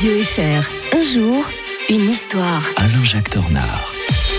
Radio FR. Un jour, une histoire. Alain-Jacques Tornard.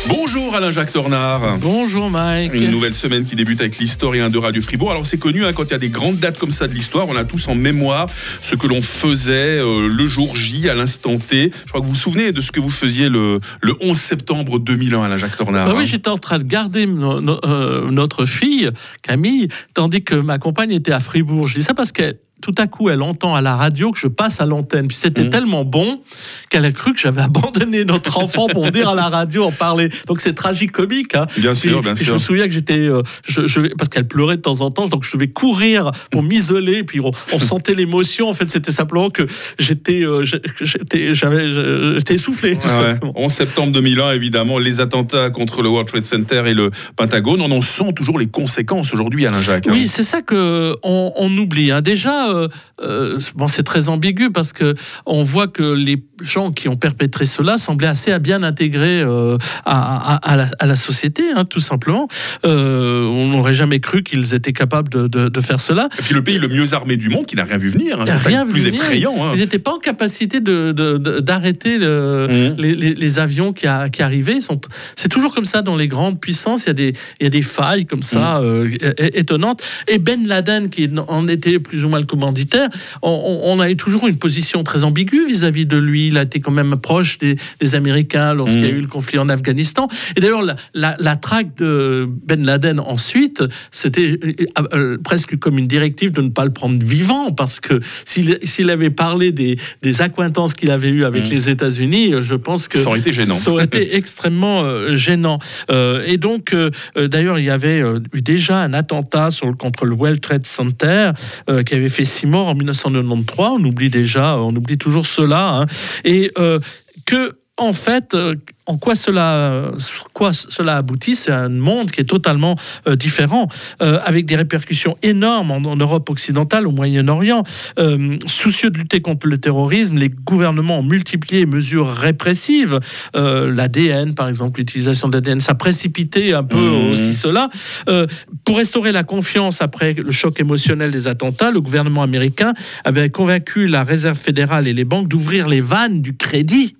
Bonjour Alain-Jacques Tornard. Bonjour Mike. Une nouvelle semaine qui débute avec l'historien de Radio Fribourg. Alors c'est connu, hein, quand il y a des grandes dates comme ça de l'histoire, on a tous en mémoire ce que l'on faisait euh, le jour J, à l'instant T. Je crois que vous vous souvenez de ce que vous faisiez le, le 11 septembre 2001, Alain-Jacques Tornard. Bah oui, hein. j'étais en train de garder no- no- euh, notre fille, Camille, tandis que ma compagne était à Fribourg. Je dis ça parce que tout à coup, elle entend à la radio que je passe à l'antenne. Puis c'était Mhm. tellement bon qu'elle a cru que j'avais abandonné notre enfant pour venir à la radio en parler. Donc c'est tragique-comique. Hein. Bien Puis- sûr, bien puis sûr. Je me souviens que j'étais, euh, je, je- parce qu'elle pleurait de temps en temps, donc je devais courir pour m'isoler. Puis on, on sentait l'émotion. En fait, c'était simplement que j'étais, euh, j'étais, j'avais, j'étais essoufflé. Tout Ah ouais. simplement. 11 septembre 2001, évidemment, les attentats contre le World Trade Center et le Pentagone, on en sent toujours les conséquences aujourd'hui, Alain-Jacques. hein. Oui, c'est ça que on, on oublie. hein. Déjà, euh, euh, bon, c'est très ambigu parce que on voit que les gens qui ont perpétré cela semblaient assez à bien intégrés euh, à, à- à la, à la société, hein, tout simplement. On n'aurait jamais cru qu'ils étaient capables de, de- de faire cela. Et puis le pays le mieux armé du monde qui n'a rien vu venir. hein. C'est ça le plus venir. effrayant. hein. Ils n'étaient pas en capacité d'arrêter le- Mhm. les, les- les avions qui, a- qui arrivaient. C'est toujours comme ça dans les grandes puissances. Il y a des, il y a des failles comme ça Mm. euh, é- étonnantes. Et Ben Laden, qui en était plus ou moins le on, on- a eu toujours une position très ambiguë vis-à-vis de lui. Il a été quand même proche des, des Américains lorsqu'il y a Mm. eu le conflit en Afghanistan. Et d'ailleurs, la, la- la traque de Ben Laden ensuite, c'était euh, euh, presque comme une directive de ne pas le prendre vivant, parce que s'il avait parlé des, des accointances qu'il avait eues avec Mm. les États-Unis, euh, je pense que Ça aurait été gênant. Ça aurait été extrêmement euh, gênant. Euh, et donc, euh, euh, d'ailleurs, il y avait euh, eu déjà un attentat sur le, contre le World Trade Center euh, qui avait fait six morts en 1993. On oublie déjà, on oublie toujours cela. hein. Et euh, que, en fait, euh, en quoi cela, quoi cela aboutit, c'est un monde qui est totalement euh, différent, euh, avec des répercussions énormes en, en Europe occidentale, au Moyen-Orient. Euh, soucieux de lutter contre le terrorisme, les gouvernements ont multiplié les mesures répressives. L'ADN, par exemple, l'utilisation de l'ADN, ça a précipité un peu Mmh. aussi cela. Pour restaurer la confiance après le choc émotionnel des attentats, le gouvernement américain avait convaincu la Réserve fédérale et les banques d'ouvrir les vannes du crédit.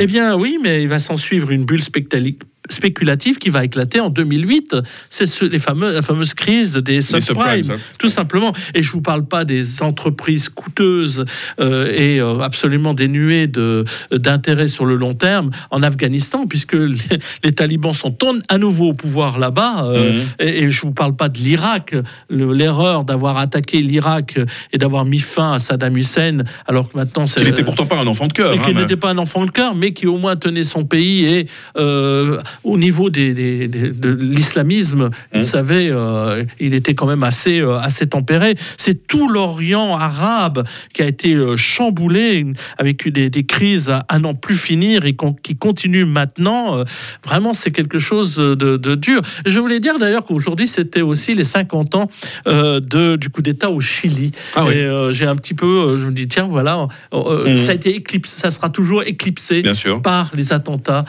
Eh bien oui, mais il va s'en suivre une bulle spectali- spéculative qui va éclater en 2008. C'est ce- les fameux, la fameuse crise des subprimes, tout simplement. Et je vous parle pas des entreprises coûteuses euh, et euh, absolument dénuées de d'intérêt sur le long terme en Afghanistan, puisque les, les talibans sont à nouveau au pouvoir là-bas. euh, Mhm. et, et je vous parle pas de l'Irak, le- l'erreur d'avoir attaqué l'Irak et d'avoir mis fin à Saddam Hussein, alors que maintenant c'est Il n'était pourtant pas un enfant de cœur. hein, mais- n'était pas un enfant de cœur, mais qui au moins tenait son pays et euh, au niveau des, des- des- de l'islamisme, il Hum. savait, euh, il était quand même assez, euh, assez tempéré. C'est tout l'Orient arabe qui a été euh, chamboulé avec des, crises à, à n'en plus finir et qu'on- qui continuent maintenant. Euh, vraiment, c'est quelque chose de, de dur. Je voulais dire d'ailleurs qu'aujourd'hui, c'était aussi les 50 ans euh, de, du coup d'État au Chili. Ah oui. Et j'ai un petit peu, je me dis, tiens, voilà, Mhm. ça a été éclipsé, ça sera toujours éclipsé Bien sûr. par les attentats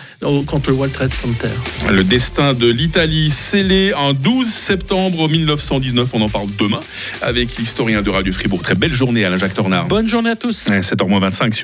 contre le World Trade Center. Le destin de l'Italie scellé un 12 septembre 1919. On en parle demain avec l'historien de Radio Fribourg. Très belle journée, Alain-Jacques Tornard. Bonne journée à tous. Ouais, 7h25 sur